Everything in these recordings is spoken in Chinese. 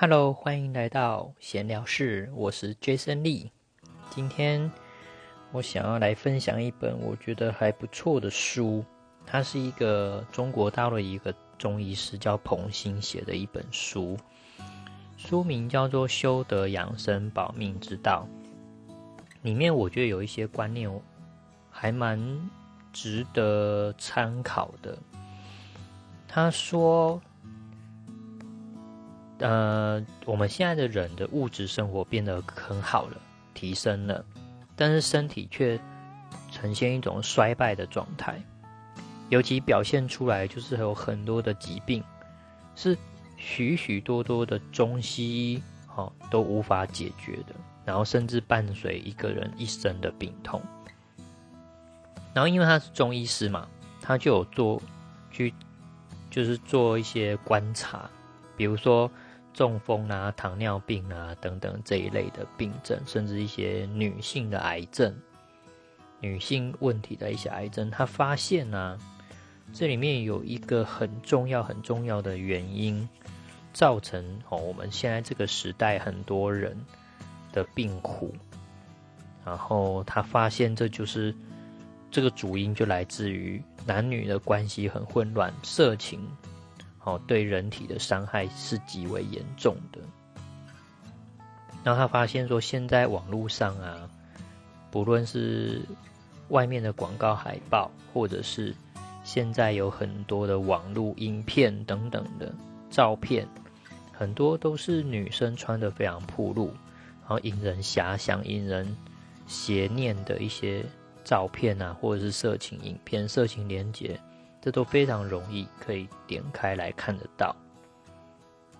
Hello，欢迎来到闲聊室，我是 Jason Lee。今天我想要来分享一本我觉得还不错的书，它是一个中国大陆一个中医师叫彭新写的一本书，书名叫做《修德养生保命之道》。里面我觉得有一些观念还蛮值得参考的。他说。呃，我们现在的人的物质生活变得很好了，提升了，但是身体却呈现一种衰败的状态，尤其表现出来就是有很多的疾病，是许许多多的中西医哈都无法解决的，然后甚至伴随一个人一生的病痛。然后因为他是中医师嘛，他就有做去就是做一些观察，比如说。中风啊、糖尿病啊等等这一类的病症，甚至一些女性的癌症、女性问题的一些癌症，他发现呢，这里面有一个很重要、很重要的原因，造成哦我们现在这个时代很多人的病苦。然后他发现，这就是这个主因就来自于男女的关系很混乱，色情。哦，对人体的伤害是极为严重的。然后他发现说，现在网络上啊，不论是外面的广告海报，或者是现在有很多的网络影片等等的照片，很多都是女生穿的非常暴露，然后引人遐想、引人邪念的一些照片啊，或者是色情影片、色情连接。这都非常容易可以点开来看得到。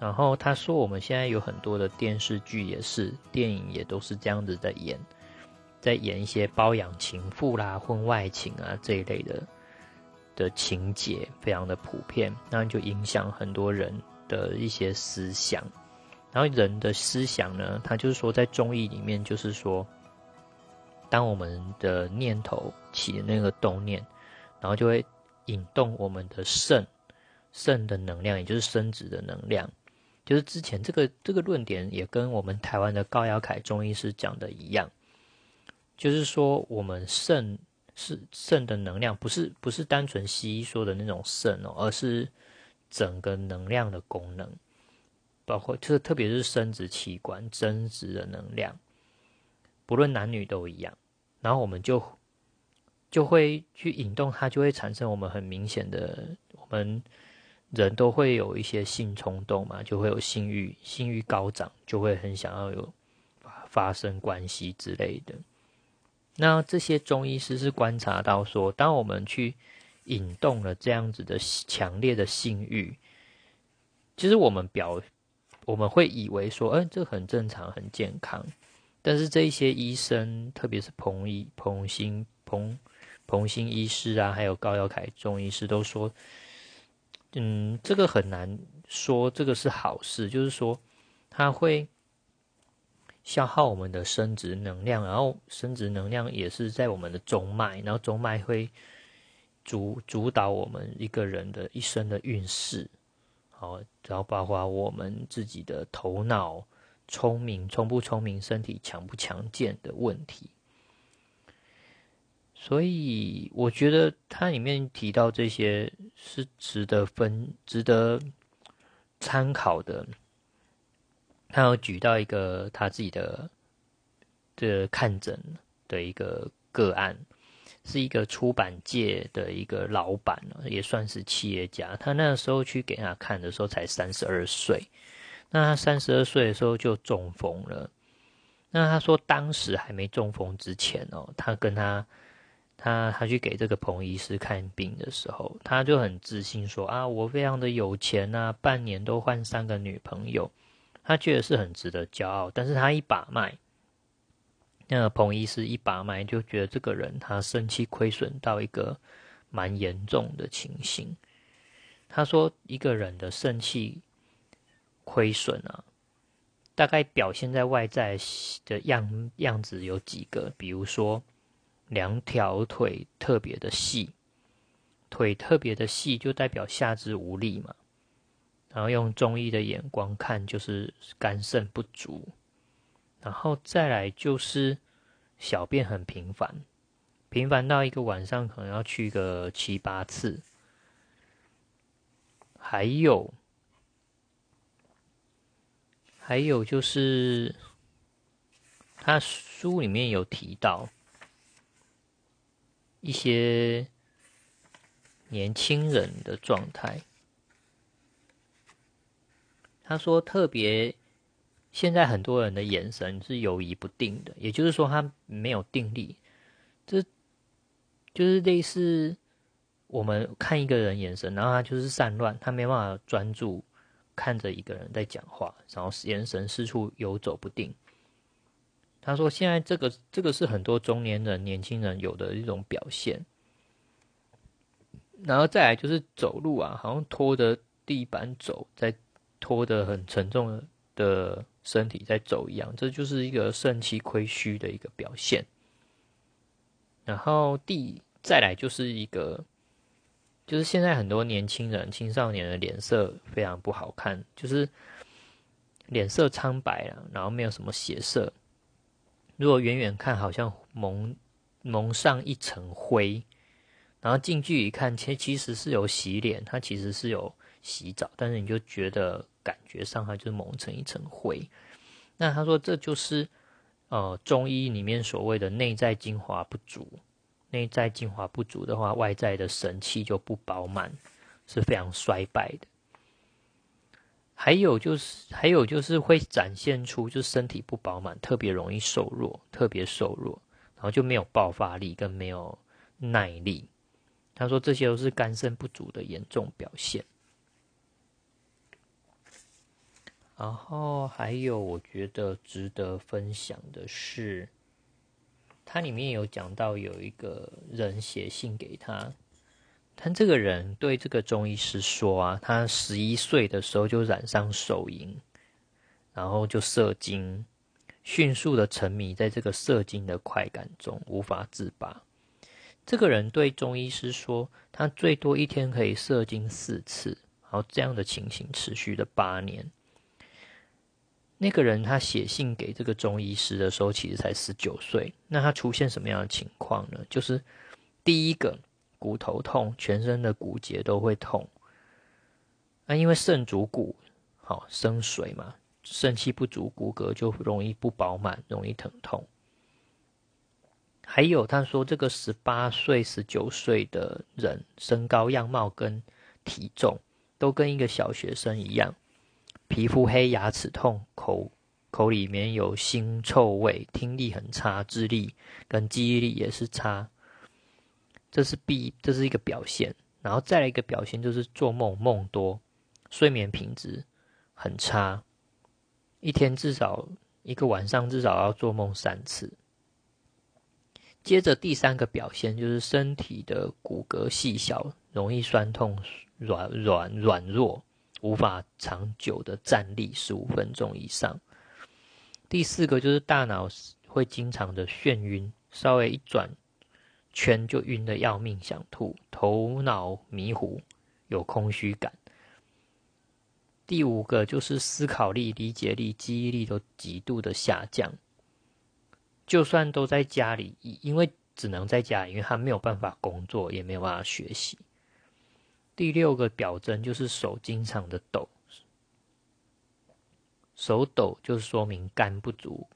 然后他说，我们现在有很多的电视剧也是，电影也都是这样子在演，在演一些包养情妇啦、婚外情啊这一类的的情节，非常的普遍，那就影响很多人的一些思想。然后人的思想呢，他就是说，在中医里面，就是说，当我们的念头起那个动念，然后就会。引动我们的肾，肾的能量，也就是生殖的能量，就是之前这个这个论点也跟我们台湾的高尧凯中医师讲的一样，就是说我们肾是肾的能量，不是不是单纯西医说的那种肾哦，而是整个能量的功能，包括就是特别是生殖器官增殖的能量，不论男女都一样，然后我们就。就会去引动它，就会产生我们很明显的，我们人都会有一些性冲动嘛，就会有性欲，性欲高涨，就会很想要有发生关系之类的。那这些中医师是观察到说，当我们去引动了这样子的强烈的性欲，其实我们表我们会以为说，嗯，这很正常，很健康。但是这一些医生，特别是彭医、彭新、彭。彭新医师啊，还有高耀凯中医师都说，嗯，这个很难说，这个是好事，就是说，它会消耗我们的生殖能量，然后生殖能量也是在我们的中脉，然后中脉会主主导我们一个人的一生的运势，好，然后包括我们自己的头脑聪明聪不聪明，身体强不强健的问题。所以我觉得它里面提到这些是值得分、值得参考的。他有举到一个他自己的的看诊的一个个案，是一个出版界的一个老板也算是企业家。他那时候去给他看的时候才三十二岁，那他三十二岁的时候就中风了。那他说当时还没中风之前哦，他跟他。他他去给这个彭医师看病的时候，他就很自信说啊，我非常的有钱呐，半年都换三个女朋友，他觉得是很值得骄傲。但是他一把脉，那个彭医师一把脉就觉得这个人他肾气亏损到一个蛮严重的情形。他说一个人的肾气亏损啊，大概表现在外在的样样子有几个，比如说。两条腿特别的细，腿特别的细就代表下肢无力嘛。然后用中医的眼光看，就是肝肾不足，然后再来就是小便很频繁，频繁到一个晚上可能要去个七八次，还有，还有就是他书里面有提到一些年轻人的状态。他说：“特别，现在很多人的眼神是游移不定的，也就是说，他没有定力。这就是类似我们看一个人眼神，然后他就是散乱，他没办法专注看着一个人在讲话，然后眼神四处游走不定。”他说：“现在这个这个是很多中年人、年轻人有的一种表现。然后再来就是走路啊，好像拖着地板走，在。”拖着很沉重的身体在走一样，这就是一个肾气亏虚的一个表现。然后第再来就是一个，就是现在很多年轻人、青少年的脸色非常不好看，就是脸色苍白了，然后没有什么血色。如果远远看，好像蒙蒙上一层灰，然后近距离看，其其实是有洗脸，它其实是有。洗澡，但是你就觉得感觉上它就是蒙成一层灰。那他说这就是呃中医里面所谓的内在精华不足。内在精华不足的话，外在的神气就不饱满，是非常衰败的。还有就是，还有就是会展现出就身体不饱满，特别容易瘦弱，特别瘦弱，然后就没有爆发力跟没有耐力。他说这些都是肝肾不足的严重表现。然后还有，我觉得值得分享的是，它里面有讲到有一个人写信给他，他这个人对这个中医师说啊，他十一岁的时候就染上手淫，然后就射精，迅速的沉迷在这个射精的快感中无法自拔。这个人对中医师说，他最多一天可以射精四次，然后这样的情形持续了八年。那个人他写信给这个中医师的时候，其实才十九岁。那他出现什么样的情况呢？就是第一个骨头痛，全身的骨节都会痛。那因为肾主骨，好生水嘛，肾气不足，骨骼就容易不饱满，容易疼痛。还有他说，这个十八岁、十九岁的人，身高、样貌跟体重都跟一个小学生一样。皮肤黑、牙齿痛、口口里面有腥臭味、听力很差、智力跟记忆力也是差，这是必这是一个表现。然后再来一个表现就是做梦梦多，睡眠品质很差，一天至少一个晚上至少要做梦三次。接着第三个表现就是身体的骨骼细小，容易酸痛、软软软弱。无法长久的站立十五分钟以上。第四个就是大脑会经常的眩晕，稍微一转圈就晕的要命，想吐，头脑迷糊，有空虚感。第五个就是思考力、理解力、记忆力都极度的下降。就算都在家里，因为只能在家，因为他没有办法工作，也没有办法学习。第六个表征就是手经常的抖，手抖就是说明肝不足。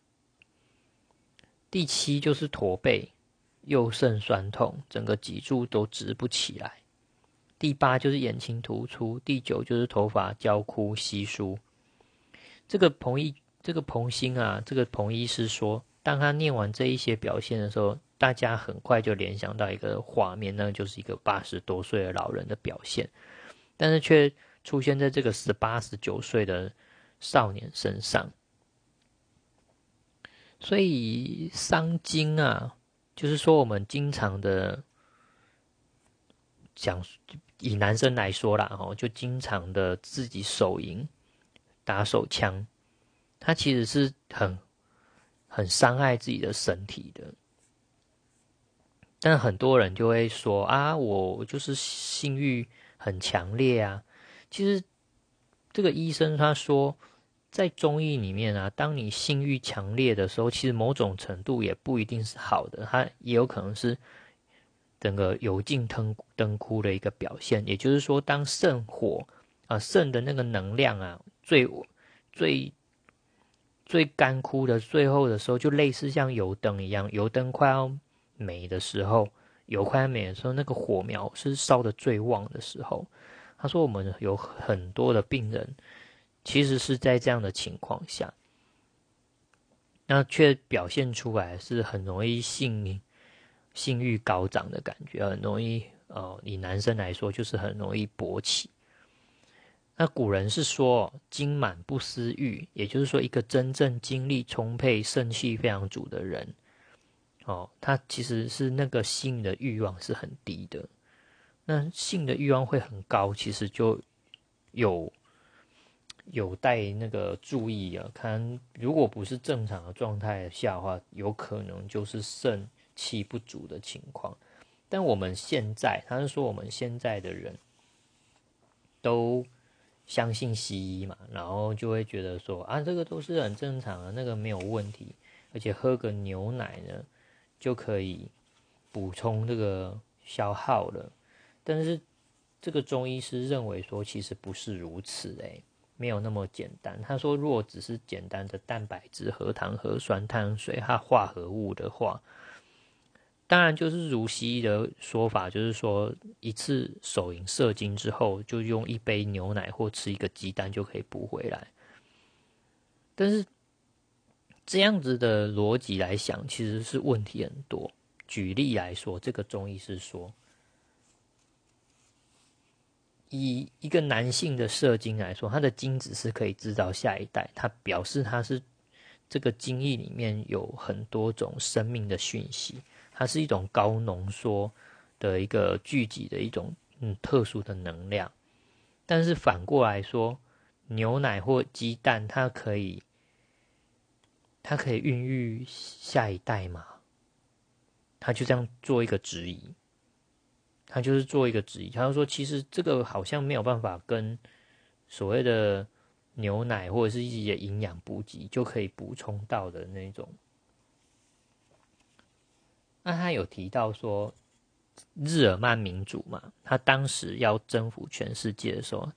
第七就是驼背，右肾酸痛，整个脊柱都直不起来。第八就是眼睛突出，第九就是头发焦枯稀疏。这个彭医，这个彭星啊，这个彭医师说，当他念完这一些表现的时候。大家很快就联想到一个画面，那就是一个八十多岁的老人的表现，但是却出现在这个十八、十九岁的少年身上。所以伤精啊，就是说我们经常的讲，以男生来说啦，哈，就经常的自己手淫、打手枪，他其实是很很伤害自己的身体的。但很多人就会说啊，我就是性欲很强烈啊。其实这个医生他说，在中医里面啊，当你性欲强烈的时候，其实某种程度也不一定是好的，它也有可能是整个油尽灯灯枯的一个表现。也就是说，当肾火啊，肾的那个能量啊，最最最干枯的最后的时候，就类似像油灯一样，油灯快要没的时候，油快要没的时候，那个火苗是烧的最旺的时候。他说：“我们有很多的病人，其实是在这样的情况下，那却表现出来是很容易性性欲高涨的感觉，很容易呃，以男生来说就是很容易勃起。那古人是说‘精满不思欲’，也就是说，一个真正精力充沛、肾气非常足的人，哦，他其实是那个性的欲望是很低的。”那性的欲望会很高，其实就有有待那个注意啊。看，如果不是正常的状态下的话，有可能就是肾气不足的情况。但我们现在，他是说我们现在的人都相信西医嘛，然后就会觉得说啊，这个都是很正常的，那个没有问题，而且喝个牛奶呢就可以补充这个消耗了。但是，这个中医师认为说，其实不是如此诶，没有那么简单。他说，如果只是简单的蛋白质、核糖、核酸、碳水和化合物的话，当然就是如西医的说法，就是说一次手淫射精之后，就用一杯牛奶或吃一个鸡蛋就可以补回来。但是这样子的逻辑来想，其实是问题很多。举例来说，这个中医师说。以一个男性的射精来说，他的精子是可以制造下一代，他表示他是这个精液里面有很多种生命的讯息，它是一种高浓缩的一个聚集的一种嗯特殊的能量。但是反过来说，牛奶或鸡蛋，它可以它可以孕育下一代吗？他就这样做一个质疑。他就是做一个质疑，他就说，其实这个好像没有办法跟所谓的牛奶或者是一些营养补给就可以补充到的那种。那他有提到说，日耳曼民族嘛，他当时要征服全世界的时候，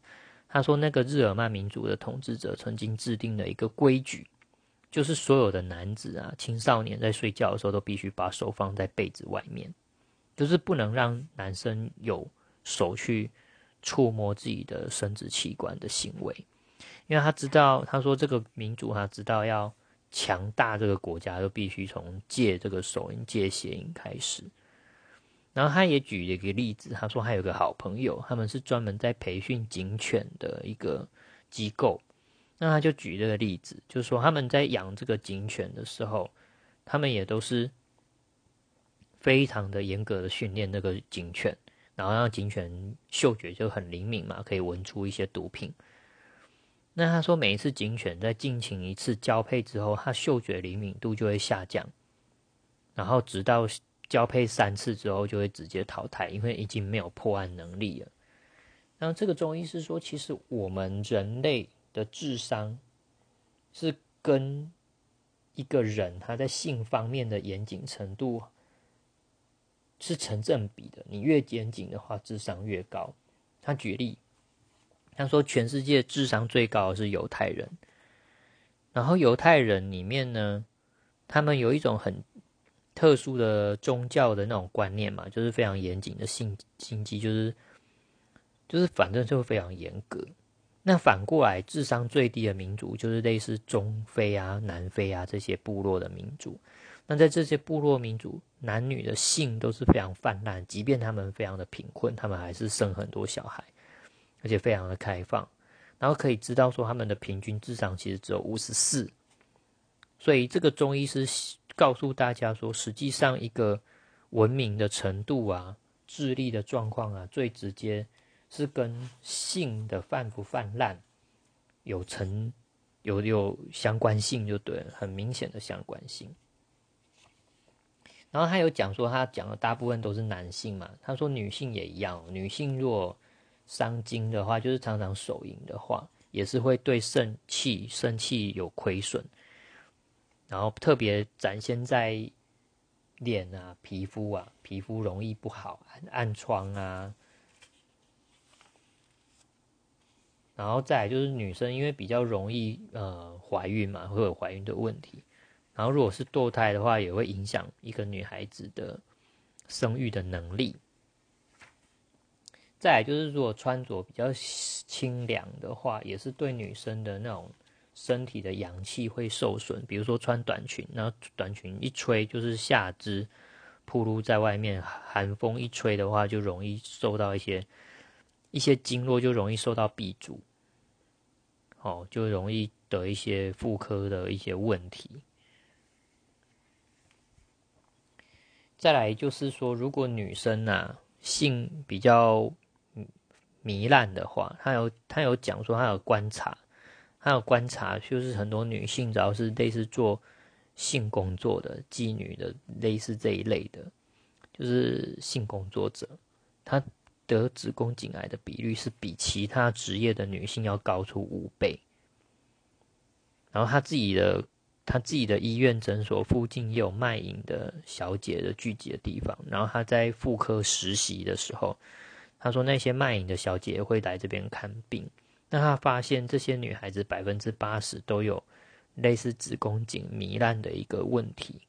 他说那个日耳曼民族的统治者曾经制定了一个规矩，就是所有的男子啊、青少年在睡觉的时候都必须把手放在被子外面。就是不能让男生有手去触摸自己的生殖器官的行为，因为他知道，他说这个民族他知道要强大这个国家，就必须从戒这个手淫、戒邪淫开始。然后他也举了一个例子，他说他有个好朋友，他们是专门在培训警犬的一个机构。那他就举这个例子，就是说他们在养这个警犬的时候，他们也都是。非常的严格的训练那个警犬，然后让警犬嗅觉就很灵敏嘛，可以闻出一些毒品。那他说，每一次警犬在进行一次交配之后，它嗅觉灵敏度就会下降，然后直到交配三次之后就会直接淘汰，因为已经没有破案能力了。然后这个中医是说，其实我们人类的智商是跟一个人他在性方面的严谨程度。是成正比的，你越严谨的话，智商越高。他举例，他说全世界智商最高的是犹太人，然后犹太人里面呢，他们有一种很特殊的宗教的那种观念嘛，就是非常严谨的性心机，就是就是反正就非常严格。那反过来，智商最低的民族就是类似中非啊、南非啊这些部落的民族。那在这些部落民族，男女的性都是非常泛滥，即便他们非常的贫困，他们还是生很多小孩，而且非常的开放。然后可以知道说，他们的平均智商其实只有五十四。所以这个中医师告诉大家说，实际上一个文明的程度啊、智力的状况啊，最直接是跟性的泛不泛滥有成有有相关性，就对，很明显的相关性。然后他有讲说，他讲的大部分都是男性嘛。他说女性也一样，女性若伤精的话，就是常常手淫的话，也是会对肾气、肾气有亏损，然后特别展现在脸啊、皮肤啊，皮肤容易不好，暗疮啊。然后再来就是女生，因为比较容易呃怀孕嘛，会有怀孕的问题。然后如果是堕胎的话，也会影响一个女孩子的生育的能力。再就是，如果穿着比较清凉的话，也是对女生的那种身体的阳气会受损。比如说穿短裙，然后短裙一吹就是下肢暴露在外面，寒风一吹的话，就容易受到一些一些经络就容易受到闭阻，哦，就容易得一些妇科的一些问题。再来就是说，如果女生啊性比较。糜烂的话，他有他有讲说，他有观察，他有观察，就是很多女性只要是类似做性工作的妓女的，类似这一类的，就是性工作者，她得子宫颈癌的比率是比其他职业的女性要高出五倍。然后他自己的他自己的医院诊所附近也有卖淫的小姐的聚集的地方，然后他在妇科实习的时候。他说：“那些卖淫的小姐会来这边看病，那他发现这些女孩子百分之八十都有类似子宫颈糜烂的一个问题，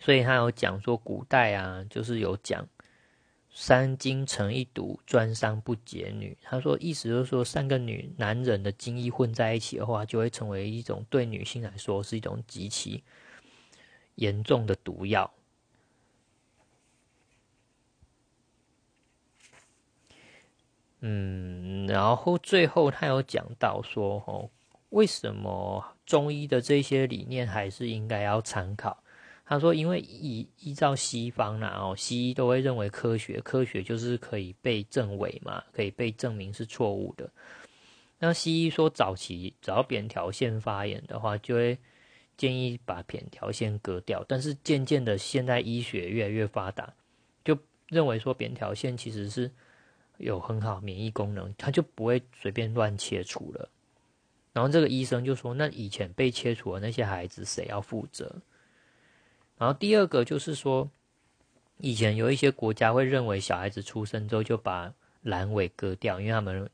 所以他有讲说古代啊，就是有讲三精成一毒，专伤不解女。他说意思就是说，三个女男人的精液混在一起的话，就会成为一种对女性来说是一种极其严重的毒药。”嗯，然后最后他有讲到说，哦，为什么中医的这些理念还是应该要参考？他说，因为依依照西方啦，哦，西医都会认为科学，科学就是可以被证伪嘛，可以被证明是错误的。那西医说早期只要扁条线发炎的话，就会建议把扁条线割掉，但是渐渐的，现在医学越来越发达，就认为说扁条线其实是。有很好免疫功能，他就不会随便乱切除了。然后这个医生就说：“那以前被切除的那些孩子谁要负责？”然后第二个就是说，以前有一些国家会认为小孩子出生之后就把阑尾割掉，因为他们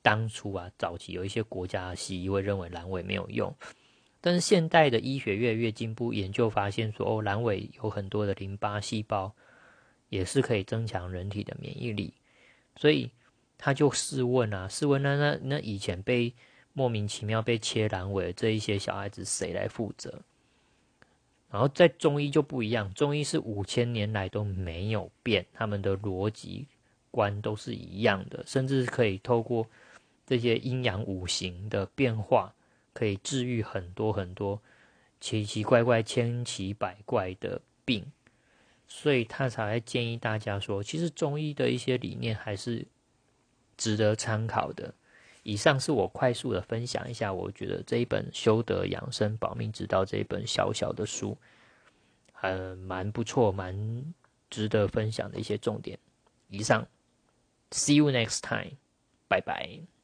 当初啊早期有一些国家西医会认为阑尾没有用，但是现代的医学越来越进步，研究发现说哦，阑尾有很多的淋巴细胞，也是可以增强人体的免疫力。所以他就试问啊，试问那那那以前被莫名其妙被切阑尾的这一些小孩子谁来负责？然后在中医就不一样，中医是五千年来都没有变，他们的逻辑观都是一样的，甚至可以透过这些阴阳五行的变化，可以治愈很多很多奇奇怪怪、千奇百怪的病。所以他才建议大家说，其实中医的一些理念还是值得参考的。以上是我快速的分享一下，我觉得这一本《修德养生保命之道》这一本小小的书，很蛮不错，蛮值得分享的一些重点。以上，See you next time，拜拜。